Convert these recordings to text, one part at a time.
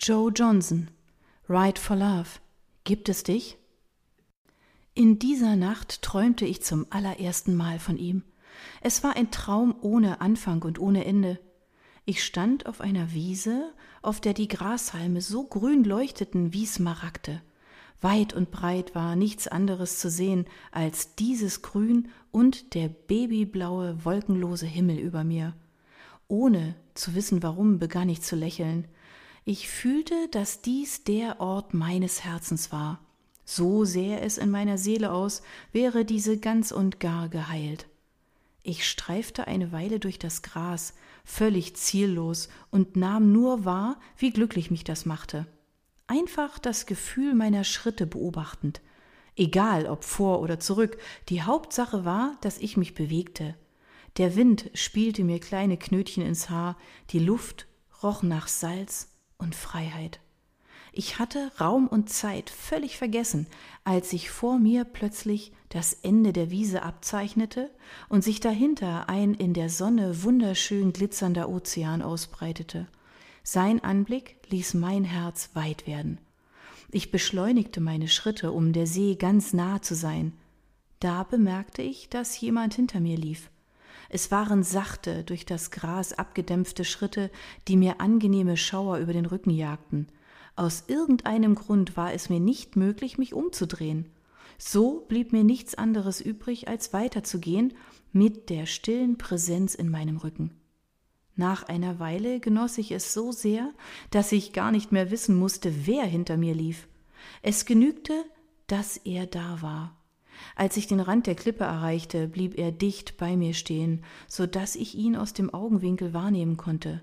Joe Johnson, Ride for Love. Gibt es dich? In dieser Nacht träumte ich zum allerersten Mal von ihm. Es war ein Traum ohne Anfang und ohne Ende. Ich stand auf einer Wiese, auf der die Grashalme so grün leuchteten wie Smaragde. Weit und breit war nichts anderes zu sehen als dieses Grün und der babyblaue, wolkenlose Himmel über mir. Ohne zu wissen warum, begann ich zu lächeln. Ich fühlte, dass dies der Ort meines Herzens war. So sähe es in meiner Seele aus, wäre diese ganz und gar geheilt. Ich streifte eine Weile durch das Gras, völlig ziellos, und nahm nur wahr, wie glücklich mich das machte einfach das Gefühl meiner Schritte beobachtend. Egal ob vor oder zurück, die Hauptsache war, dass ich mich bewegte. Der Wind spielte mir kleine Knötchen ins Haar, die Luft roch nach Salz und Freiheit. Ich hatte Raum und Zeit völlig vergessen, als sich vor mir plötzlich das Ende der Wiese abzeichnete und sich dahinter ein in der Sonne wunderschön glitzernder Ozean ausbreitete. Sein Anblick ließ mein Herz weit werden. Ich beschleunigte meine Schritte, um der See ganz nahe zu sein. Da bemerkte ich, dass jemand hinter mir lief. Es waren sachte, durch das Gras abgedämpfte Schritte, die mir angenehme Schauer über den Rücken jagten. Aus irgendeinem Grund war es mir nicht möglich, mich umzudrehen. So blieb mir nichts anderes übrig, als weiterzugehen mit der stillen Präsenz in meinem Rücken. Nach einer Weile genoss ich es so sehr, dass ich gar nicht mehr wissen musste, wer hinter mir lief. Es genügte, dass er da war. Als ich den Rand der Klippe erreichte, blieb er dicht bei mir stehen, so dass ich ihn aus dem Augenwinkel wahrnehmen konnte.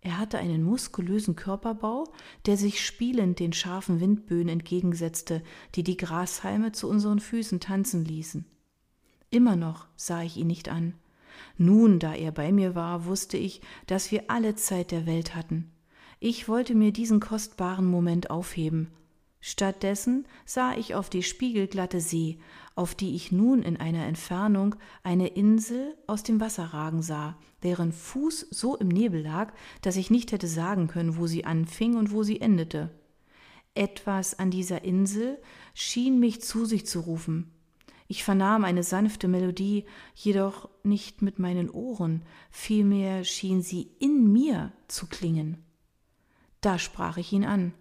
Er hatte einen muskulösen Körperbau, der sich spielend den scharfen Windböen entgegensetzte, die die Grashalme zu unseren Füßen tanzen ließen. Immer noch sah ich ihn nicht an. Nun, da er bei mir war, wusste ich, dass wir alle Zeit der Welt hatten. Ich wollte mir diesen kostbaren Moment aufheben. Stattdessen sah ich auf die spiegelglatte See, auf die ich nun in einer Entfernung eine Insel aus dem Wasser ragen sah, deren Fuß so im Nebel lag, dass ich nicht hätte sagen können, wo sie anfing und wo sie endete. Etwas an dieser Insel schien mich zu sich zu rufen. Ich vernahm eine sanfte Melodie, jedoch nicht mit meinen Ohren, vielmehr schien sie in mir zu klingen. Da sprach ich ihn an.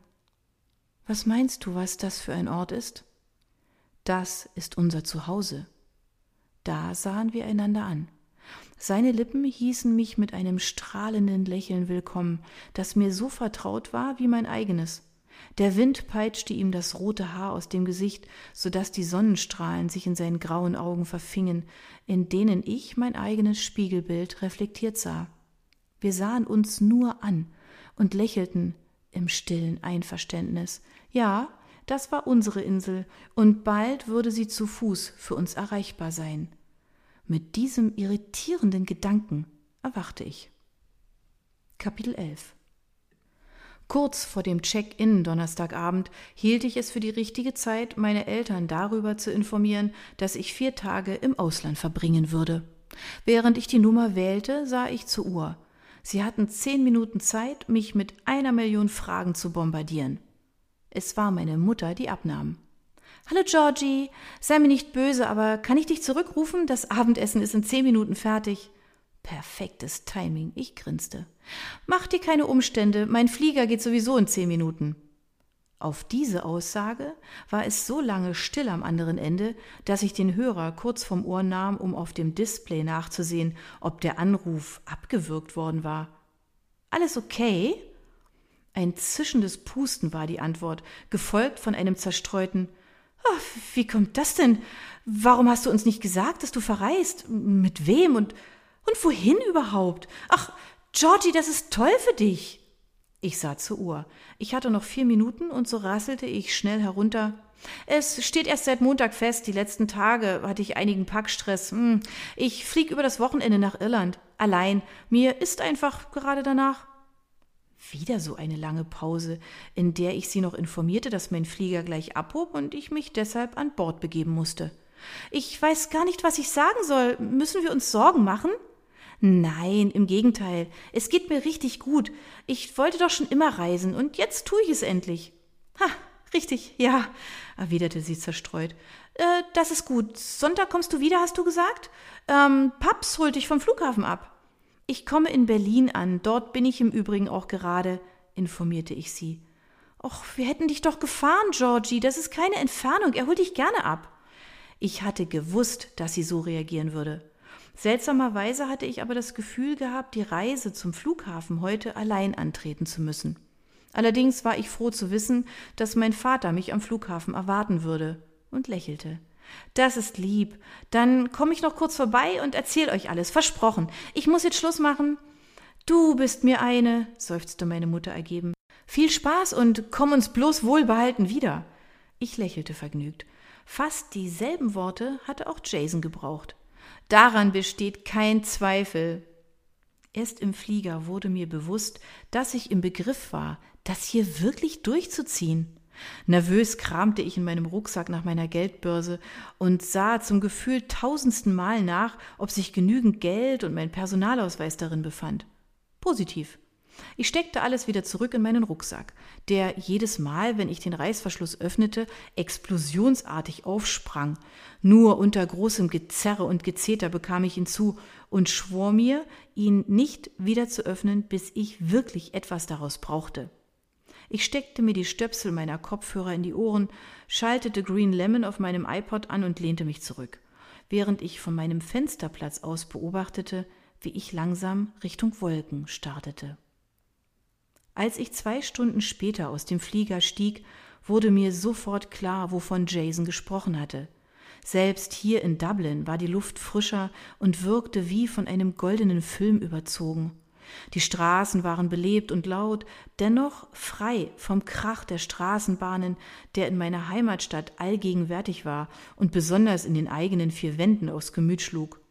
Was meinst du, was das für ein Ort ist? Das ist unser Zuhause. Da sahen wir einander an. Seine Lippen hießen mich mit einem strahlenden Lächeln willkommen, das mir so vertraut war wie mein eigenes. Der Wind peitschte ihm das rote Haar aus dem Gesicht, so dass die Sonnenstrahlen sich in seinen grauen Augen verfingen, in denen ich mein eigenes Spiegelbild reflektiert sah. Wir sahen uns nur an und lächelten im stillen Einverständnis. Ja, das war unsere Insel, und bald würde sie zu Fuß für uns erreichbar sein. Mit diesem irritierenden Gedanken erwachte ich. Kapitel 11 Kurz vor dem Check-in Donnerstagabend hielt ich es für die richtige Zeit, meine Eltern darüber zu informieren, dass ich vier Tage im Ausland verbringen würde. Während ich die Nummer wählte, sah ich zur Uhr. Sie hatten zehn Minuten Zeit, mich mit einer Million Fragen zu bombardieren. Es war meine Mutter, die abnahm. Hallo Georgie, sei mir nicht böse, aber kann ich dich zurückrufen? Das Abendessen ist in zehn Minuten fertig. Perfektes Timing, ich grinste. Mach dir keine Umstände, mein Flieger geht sowieso in zehn Minuten. Auf diese Aussage war es so lange still am anderen Ende, dass ich den Hörer kurz vom Ohr nahm, um auf dem Display nachzusehen, ob der Anruf abgewürgt worden war. Alles okay? Ein zischendes Pusten war die Antwort, gefolgt von einem zerstreuten oh, Wie kommt das denn? Warum hast du uns nicht gesagt, dass du verreist? Mit wem und und wohin überhaupt? Ach, Georgie, das ist toll für dich. Ich sah zur Uhr. Ich hatte noch vier Minuten und so rasselte ich schnell herunter. Es steht erst seit Montag fest. Die letzten Tage hatte ich einigen Packstress. Hm, ich flieg über das Wochenende nach Irland. Allein. Mir ist einfach gerade danach. Wieder so eine lange Pause, in der ich sie noch informierte, dass mein Flieger gleich abhob und ich mich deshalb an Bord begeben musste. Ich weiß gar nicht, was ich sagen soll. Müssen wir uns Sorgen machen? Nein, im Gegenteil. Es geht mir richtig gut. Ich wollte doch schon immer reisen und jetzt tue ich es endlich. Ha, richtig, ja, erwiderte sie zerstreut. Äh, das ist gut. Sonntag kommst du wieder, hast du gesagt? Ähm, Paps holt dich vom Flughafen ab. Ich komme in Berlin an, dort bin ich im Übrigen auch gerade, informierte ich sie. Och, wir hätten dich doch gefahren, Georgie, das ist keine Entfernung, er holt dich gerne ab. Ich hatte gewusst, dass sie so reagieren würde. Seltsamerweise hatte ich aber das Gefühl gehabt, die Reise zum Flughafen heute allein antreten zu müssen. Allerdings war ich froh zu wissen, dass mein Vater mich am Flughafen erwarten würde und lächelte. Das ist lieb. Dann komme ich noch kurz vorbei und erzähl euch alles. Versprochen. Ich muss jetzt Schluss machen. Du bist mir eine, seufzte meine Mutter ergeben. Viel Spaß und komm uns bloß wohlbehalten wieder. Ich lächelte vergnügt. Fast dieselben Worte hatte auch Jason gebraucht. Daran besteht kein Zweifel. Erst im Flieger wurde mir bewusst, dass ich im Begriff war, das hier wirklich durchzuziehen. Nervös kramte ich in meinem Rucksack nach meiner Geldbörse und sah zum Gefühl tausendsten Mal nach, ob sich genügend Geld und mein Personalausweis darin befand. Positiv. Ich steckte alles wieder zurück in meinen Rucksack, der jedes Mal, wenn ich den Reißverschluss öffnete, explosionsartig aufsprang. Nur unter großem Gezerre und Gezeter bekam ich ihn zu und schwor mir, ihn nicht wieder zu öffnen, bis ich wirklich etwas daraus brauchte. Ich steckte mir die Stöpsel meiner Kopfhörer in die Ohren, schaltete Green Lemon auf meinem iPod an und lehnte mich zurück, während ich von meinem Fensterplatz aus beobachtete, wie ich langsam Richtung Wolken startete. Als ich zwei Stunden später aus dem Flieger stieg, wurde mir sofort klar, wovon Jason gesprochen hatte. Selbst hier in Dublin war die Luft frischer und wirkte wie von einem goldenen Film überzogen. Die Straßen waren belebt und laut, dennoch frei vom Krach der Straßenbahnen, der in meiner Heimatstadt allgegenwärtig war und besonders in den eigenen vier Wänden aufs Gemüt schlug.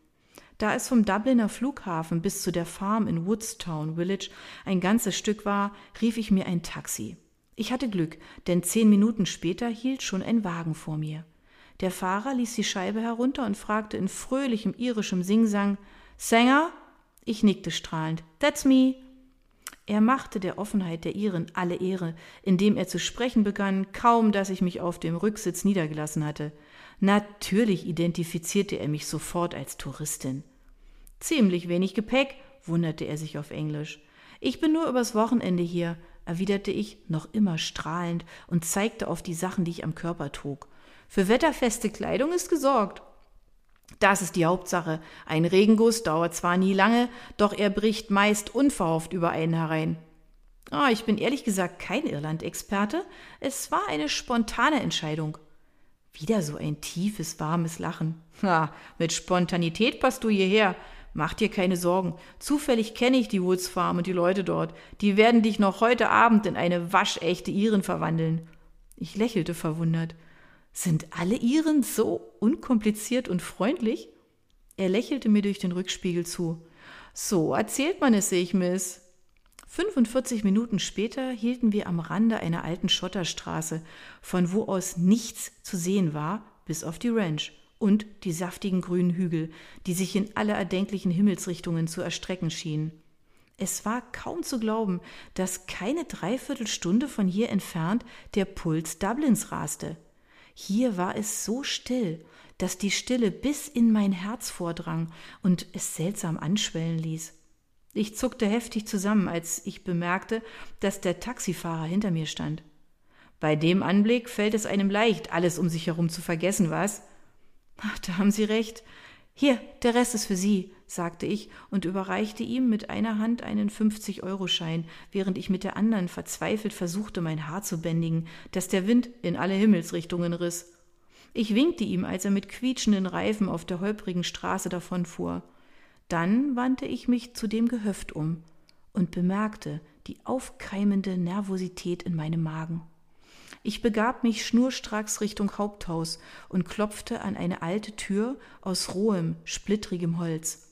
Da es vom Dubliner Flughafen bis zu der Farm in Woodstown Village ein ganzes Stück war, rief ich mir ein Taxi. Ich hatte Glück, denn zehn Minuten später hielt schon ein Wagen vor mir. Der Fahrer ließ die Scheibe herunter und fragte in fröhlichem irischem Singsang Sänger? Ich nickte strahlend. That's me. Er machte der Offenheit der Iren alle Ehre, indem er zu sprechen begann, kaum dass ich mich auf dem Rücksitz niedergelassen hatte. Natürlich identifizierte er mich sofort als Touristin. Ziemlich wenig Gepäck, wunderte er sich auf Englisch. Ich bin nur übers Wochenende hier, erwiderte ich, noch immer strahlend, und zeigte auf die Sachen, die ich am Körper trug. Für wetterfeste Kleidung ist gesorgt. Das ist die Hauptsache. Ein Regenguss dauert zwar nie lange, doch er bricht meist unverhofft über einen herein. Oh, ich bin ehrlich gesagt kein Irland-Experte. Es war eine spontane Entscheidung. Wieder so ein tiefes, warmes Lachen. Ha, mit Spontanität passt du hierher. Mach dir keine Sorgen. Zufällig kenne ich die Woods Farm und die Leute dort. Die werden dich noch heute Abend in eine waschechte Iren verwandeln. Ich lächelte verwundert. Sind alle Iren so unkompliziert und freundlich? Er lächelte mir durch den Rückspiegel zu. So erzählt man es sich, Miss. 45 Minuten später hielten wir am Rande einer alten Schotterstraße, von wo aus nichts zu sehen war, bis auf die Ranch und die saftigen grünen Hügel, die sich in alle erdenklichen Himmelsrichtungen zu erstrecken schienen. Es war kaum zu glauben, dass keine Dreiviertelstunde von hier entfernt der Puls Dublins raste. Hier war es so still, dass die Stille bis in mein Herz vordrang und es seltsam anschwellen ließ. Ich zuckte heftig zusammen, als ich bemerkte, dass der Taxifahrer hinter mir stand. Bei dem Anblick fällt es einem leicht, alles um sich herum zu vergessen, was? Da haben Sie recht. Hier, der Rest ist für Sie, sagte ich und überreichte ihm mit einer Hand einen 50-Euro-Schein, während ich mit der anderen verzweifelt versuchte, mein Haar zu bändigen, das der Wind in alle Himmelsrichtungen riss. Ich winkte ihm, als er mit quietschenden Reifen auf der holprigen Straße davonfuhr. Dann wandte ich mich zu dem Gehöft um und bemerkte die aufkeimende Nervosität in meinem Magen. Ich begab mich schnurstracks Richtung Haupthaus und klopfte an eine alte Tür aus rohem, splittrigem Holz.